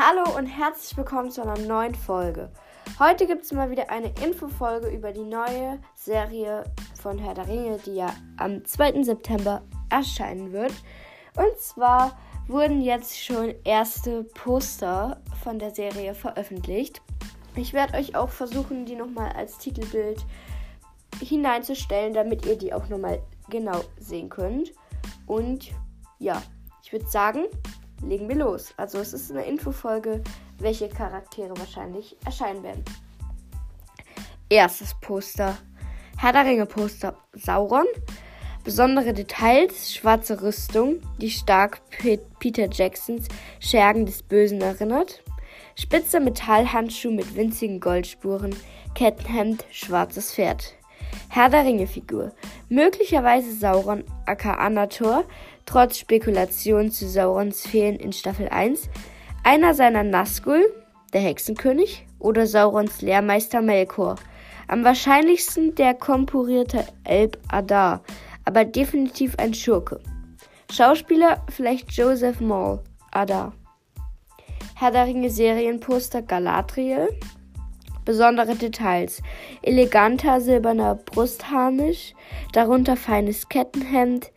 Hallo und herzlich willkommen zu einer neuen Folge. Heute gibt es mal wieder eine Infofolge über die neue Serie von Herr der Ringe, die ja am 2. September erscheinen wird. Und zwar wurden jetzt schon erste Poster von der Serie veröffentlicht. Ich werde euch auch versuchen, die nochmal als Titelbild hineinzustellen, damit ihr die auch nochmal genau sehen könnt. Und ja, ich würde sagen, legen wir los. Also es ist eine Infofolge, welche Charaktere wahrscheinlich erscheinen werden. Erstes Poster. Herr der Ringe Poster Sauron. Besondere Details, schwarze Rüstung, die stark Peter Jacksons Schergen des Bösen erinnert. Spitzer Metallhandschuh mit winzigen Goldspuren, Kettenhemd, schwarzes Pferd. Herr der Ringe Figur. Möglicherweise Sauron aka Anator, trotz Spekulation zu Saurons Fehlen in Staffel 1, einer seiner Nazgul, der Hexenkönig, oder Saurons Lehrmeister Melkor. Am wahrscheinlichsten der kompurierte Elb Adar, aber definitiv ein Schurke. Schauspieler vielleicht Joseph Maul, Adar. Herr der Ringe Serienposter Galadriel. Besondere Details. Eleganter silberner Brustharnisch, darunter feines Kettenhemd,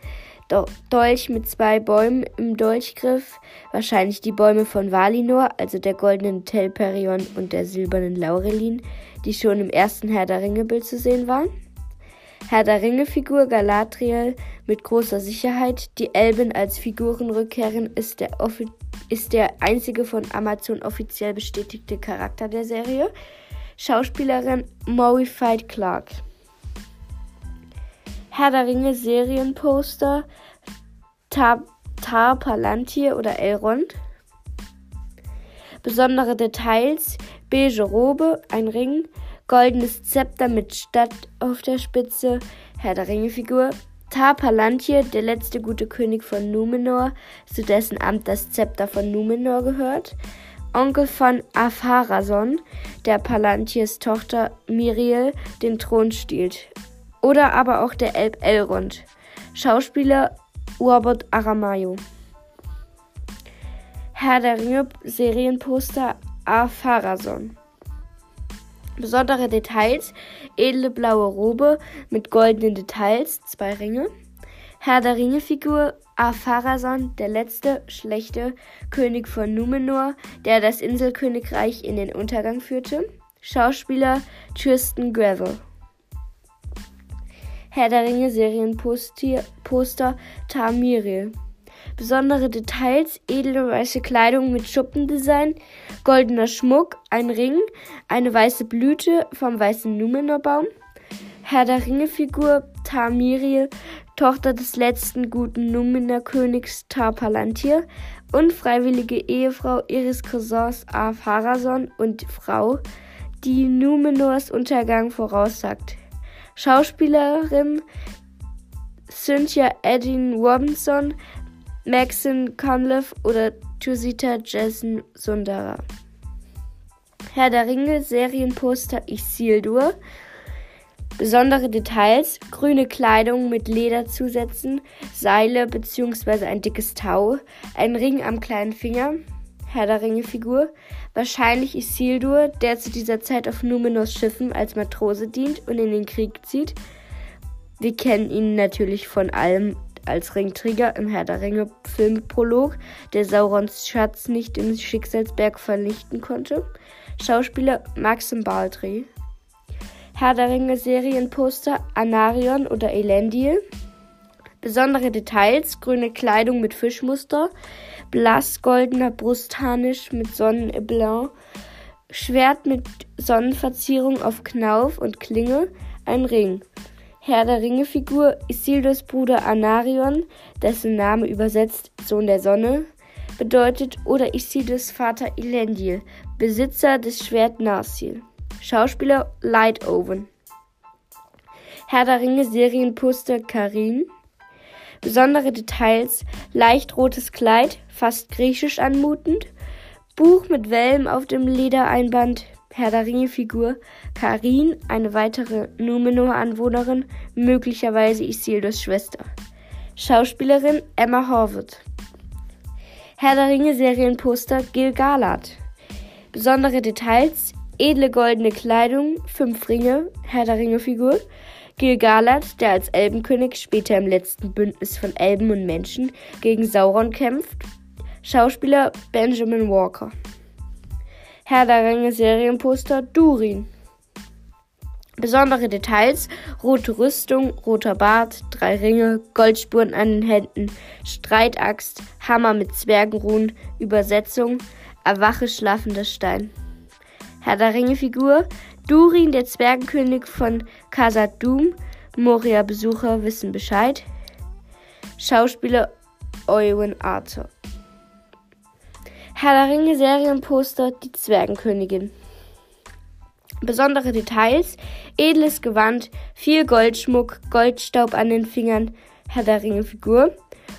Dolch mit zwei Bäumen im Dolchgriff, wahrscheinlich die Bäume von Valinor, also der goldenen Telperion und der silbernen Laurelin, die schon im ersten Herr der Ringe Bild zu sehen waren. Herr der Ringe Figur Galadriel mit großer Sicherheit. Die Elben als Figurenrückkehren ist der, ist der einzige von Amazon offiziell bestätigte Charakter der Serie. Schauspielerin Maury Fight Clark. Herr der Ringe Serienposter Tar, Tar Palantir oder Elrond. Besondere Details: beige Robe, ein Ring, goldenes Zepter mit Stadt auf der Spitze, Herr der Ringe Figur. Tar Palantir, der letzte gute König von Numenor, zu dessen Amt das Zepter von Numenor gehört. Onkel von Afarason, der Palantirs Tochter Miriel den Thron stiehlt. Oder aber auch der Elb Elrond. Schauspieler Urbot Aramayo. Herr der Ringe Serienposter Afarason. Besondere Details: edle blaue Robe mit goldenen Details, zwei Ringe. Herr der Ringe Figur Afarason, der letzte schlechte König von Numenor, der das Inselkönigreich in den Untergang führte. Schauspieler Tristan Gravel. Herr der Ringe Serienposter Tamiri. Besondere Details, edle weiße Kleidung mit Schuppendesign, goldener Schmuck, ein Ring, eine weiße Blüte vom weißen Numenorbaum. Herr der Ringe Figur Tamiri, Tochter des letzten guten Numenor-Königs Tar Palantir, unfreiwillige Ehefrau ihres Cousins Afarason und Frau, die Numenors Untergang voraussagt. Schauspielerin Cynthia Edin Robinson, Maxine Conliffe oder Tusita Jason Sundara. Herr der Ringe Serienposter Isildur. Besondere Details: grüne Kleidung mit Lederzusätzen, Seile bzw. ein dickes Tau, ein Ring am kleinen Finger, Herr der Ringe Figur. Wahrscheinlich Isildur, der zu dieser Zeit auf Numenors Schiffen als Matrose dient und in den Krieg zieht. Wir kennen ihn natürlich von allem als Ringträger im Herr der Ringe Filmprolog, der Saurons Schatz nicht im Schicksalsberg vernichten konnte. Schauspieler Maxim Baldry. Herr der Ringe Serienposter Anarion oder Elendil. Besondere Details: grüne Kleidung mit Fischmuster, blassgoldener Brustharnisch mit Sonneneblon, Schwert mit Sonnenverzierung auf Knauf und Klinge, ein Ring. Herr der Ringe-Figur Isildurs Bruder Anarion, dessen Name übersetzt Sohn der Sonne bedeutet, oder Isildurs Vater Elendil, Besitzer des Schwert Narsil. Schauspieler Light Owen. Herr der Ringe Serienposter Karin. Besondere Details: leicht rotes Kleid, fast griechisch anmutend. Buch mit Wellen auf dem Ledereinband. Herr der Ringe-Figur Karin, eine weitere Numenor-Anwohnerin, möglicherweise Isildurs Schwester. Schauspielerin Emma Horvath. Herr der Ringe Serienposter Gil-galad. Besondere Details: edle goldene Kleidung, fünf Ringe, Herr der Ringe Figur. Gil-galad, der als Elbenkönig später im letzten Bündnis von Elben und Menschen gegen Sauron kämpft. Schauspieler Benjamin Walker. Herr der Ringe Serienposter Durin. Besondere Details: rote Rüstung, roter Bart, drei Ringe, Goldspuren an den Händen, Streitaxt, Hammer mit Zwergenruhen, Übersetzung, Erwache schlafender Stein. Herr der Ringe Figur: Durin, der Zwergenkönig von Khazad Dum. Moria-Besucher wissen Bescheid. Schauspieler Owen Arthur. Herr der Ringe Serienposter Die Zwergenkönigin. Besondere Details: edles Gewand, viel Goldschmuck, Goldstaub an den Fingern, Herr der Ringe Figur.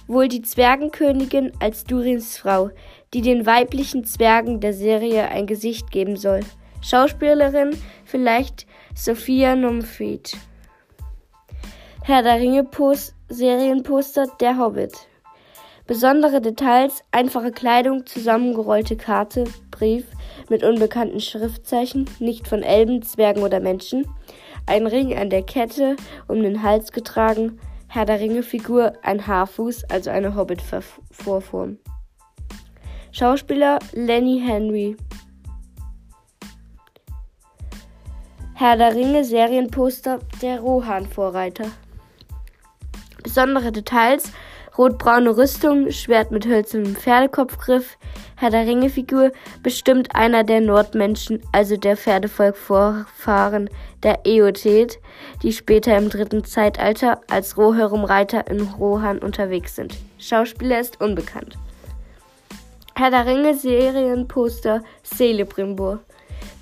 Wohl die Zwergenkönigin als Durins Frau, die den weiblichen Zwergen der Serie ein Gesicht geben soll. Schauspielerin vielleicht Sophia Numfried. Herr der Ringe Post Serienposter Der Hobbit. Besondere Details, einfache Kleidung, zusammengerollte Karte, Brief, mit unbekannten Schriftzeichen, nicht von Elben, Zwergen oder Menschen, ein Ring an der Kette um den Hals getragen, Herr der Ringe Figur, ein Haarfuß, also eine Hobbit-Vorform. Schauspieler Lenny Henry. Herr der Ringe Serienposter Der Rohan-Vorreiter. Besondere Details Rotbraune Rüstung, Schwert mit hölzernem Pferdekopfgriff, Herr der Ringe-Figur, bestimmt einer der Nordmenschen, also der Pferdevolk-Vorfahren der Eothet, die später im dritten Zeitalter als Rohirrim-Reiter in Rohan unterwegs sind. Schauspieler ist unbekannt. Herr der Ringe Serienposter Celebrimbor.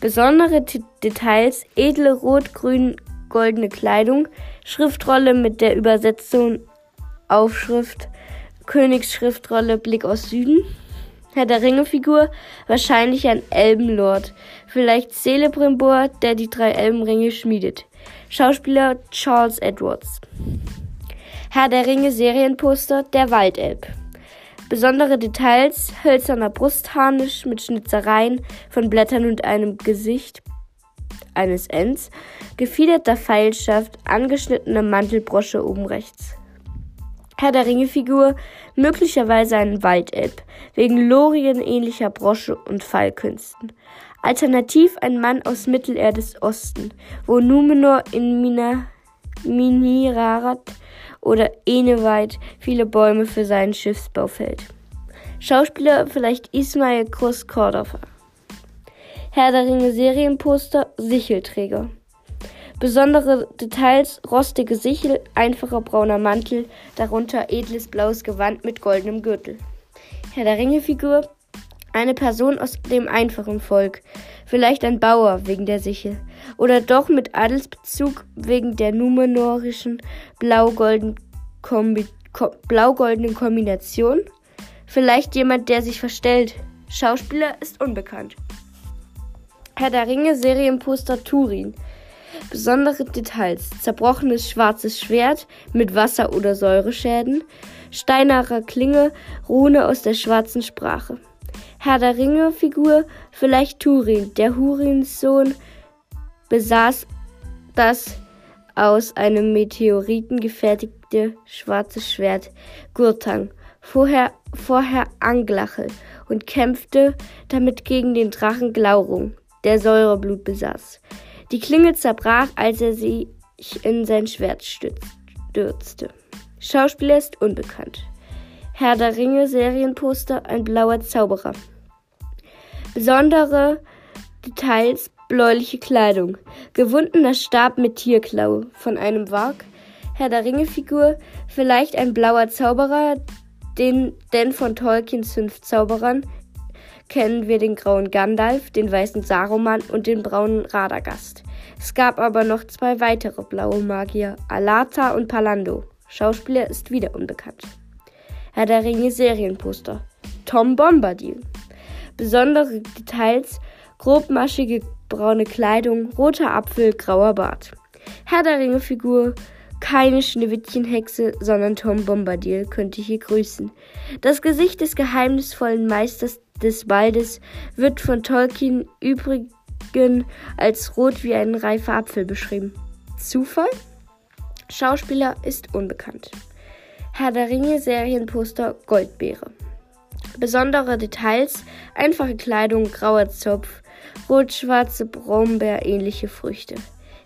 Besondere T Details: edle rot-grün goldene Kleidung, Schriftrolle mit der Übersetzung Aufschrift Königsschriftrolle Blick aus Süden. Herr der Ringe-Figur, wahrscheinlich ein Elbenlord. Vielleicht Celebrimbor, der die drei Elbenringe schmiedet. Schauspieler Charles Edwards. Herr der Ringe Serienposter Der Waldelb. Besondere Details: hölzerner Brustharnisch mit Schnitzereien von Blättern und einem Gesicht eines Ents, gefiederter Pfeilschaft, angeschnittene Mantelbrosche oben rechts. Herr der Ringe-Figur, möglicherweise ein Waldelb, wegen Lorien-ähnlicher Brosche und Fallkünsten. Alternativ ein Mann aus Mittelerdes Osten, wo Numenor in Mina, Minirarat oder Eneweit viele Bäume für seinen Schiffsbau fällt. Schauspieler vielleicht Ismail Krus Kordoffer. Herr der Ringe Serienposter Sichelträger. Besondere Details: rostige Sichel, einfacher brauner Mantel, darunter edles blaues Gewand mit goldenem Gürtel. Herr der Ringe-Figur: eine Person aus dem einfachen Volk, vielleicht ein Bauer wegen der Sichel, oder doch mit Adelsbezug wegen der numenorischen blau-goldenen Kombi Ko blau Kombination. Vielleicht jemand, der sich verstellt. Schauspieler ist unbekannt. Herr der Ringe Serienposter Turin. Besondere Details: zerbrochenes schwarzes Schwert mit Wasser- oder Säureschäden, steinerer Klinge, Rune aus der schwarzen Sprache. Herr der Ringe-Figur, vielleicht Turin, der Hurins Sohn, besaß das aus einem Meteoriten gefertigte schwarzes Schwert Gurtang, vorher, vorher Anglachel, und kämpfte damit gegen den Drachen Glaurung, der Säureblut besaß. Die Klinge zerbrach, als er sich in sein Schwert stürzte. Schauspieler ist unbekannt. Herr der Ringe Serienposter, ein blauer Zauberer. Besondere Details, bläuliche Kleidung, gewundener Stab mit Tierklaue von einem Wag, Herr der Ringe Figur, vielleicht ein blauer Zauberer, den, denn von Tolkiens fünf Zauberern kennen wir den grauen Gandalf, den weißen Saruman und den braunen Radagast. Es gab aber noch zwei weitere blaue Magier, Alata und Palando. Schauspieler ist wieder unbekannt. Herr der Ringe Serienposter. Tom Bombadil. Besondere Details, grobmaschige braune Kleidung, roter Apfel, grauer Bart. Herr der Ringe Figur, keine Schneewittchenhexe, sondern Tom Bombadil könnte hier grüßen. Das Gesicht des geheimnisvollen Meisters des Waldes wird von Tolkien übrigens als rot wie ein reifer Apfel beschrieben. Zufall? Schauspieler ist unbekannt. Herr der Ringe Serienposter Goldbeere. Besondere Details: einfache Kleidung, grauer Zopf, rot-schwarze Brombeer ähnliche Früchte.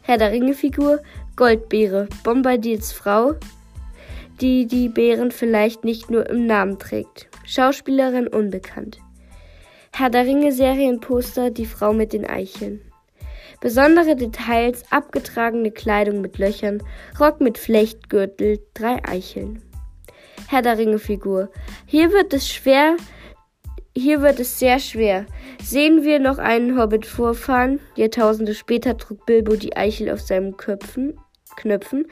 Herr der Ringe Figur Goldbeere, Bombardiers Frau, die die Beeren vielleicht nicht nur im Namen trägt. Schauspielerin unbekannt. Herr der Ringe Serienposter Die Frau mit den Eicheln. Besondere Details, abgetragene Kleidung mit Löchern, Rock mit Flechtgürtel, drei Eicheln. Herr der Ringe Figur. Hier wird es schwer, hier wird es sehr schwer. Sehen wir noch einen Hobbit vorfahren? Jahrtausende später trug Bilbo die Eichel auf seinen Köpfen, Knöpfen.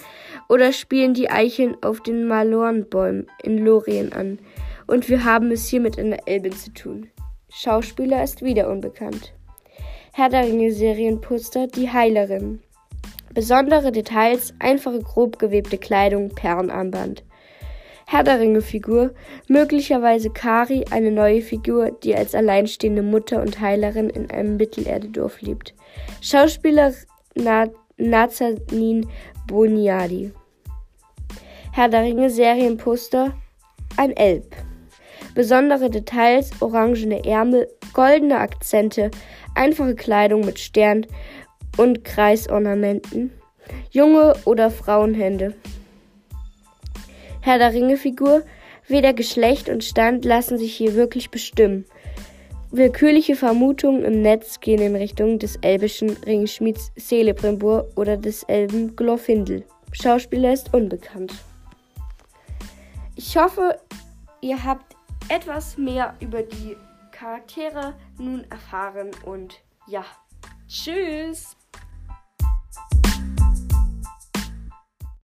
Oder spielen die Eicheln auf den Malornbäumen in Lorien an? Und wir haben es hier mit einer Elbin zu tun. Schauspieler ist wieder unbekannt. Herr der Ringe Serienposter Die Heilerin. Besondere Details, einfache grob gewebte Kleidung, Perlenarmband. Herr der Ringe Figur, möglicherweise Kari, eine neue Figur, die als alleinstehende Mutter und Heilerin in einem Mittelerdedorf lebt. Schauspieler Na Nazanin Boniadi. Herr der Ringe Serienposter, ein Elb. Besondere Details, orangene Ärmel, goldene Akzente, einfache Kleidung mit Stern und Kreisornamenten, junge oder Frauenhände. Herr der Ringe-Figur, weder Geschlecht und Stand lassen sich hier wirklich bestimmen. Willkürliche Vermutungen im Netz gehen in Richtung des elbischen Ringschmieds Celebrimbor oder des Elben Glorfindel. Schauspieler ist unbekannt. Ich hoffe, ihr habt etwas mehr über die Charaktere nun erfahren und ja, tschüss!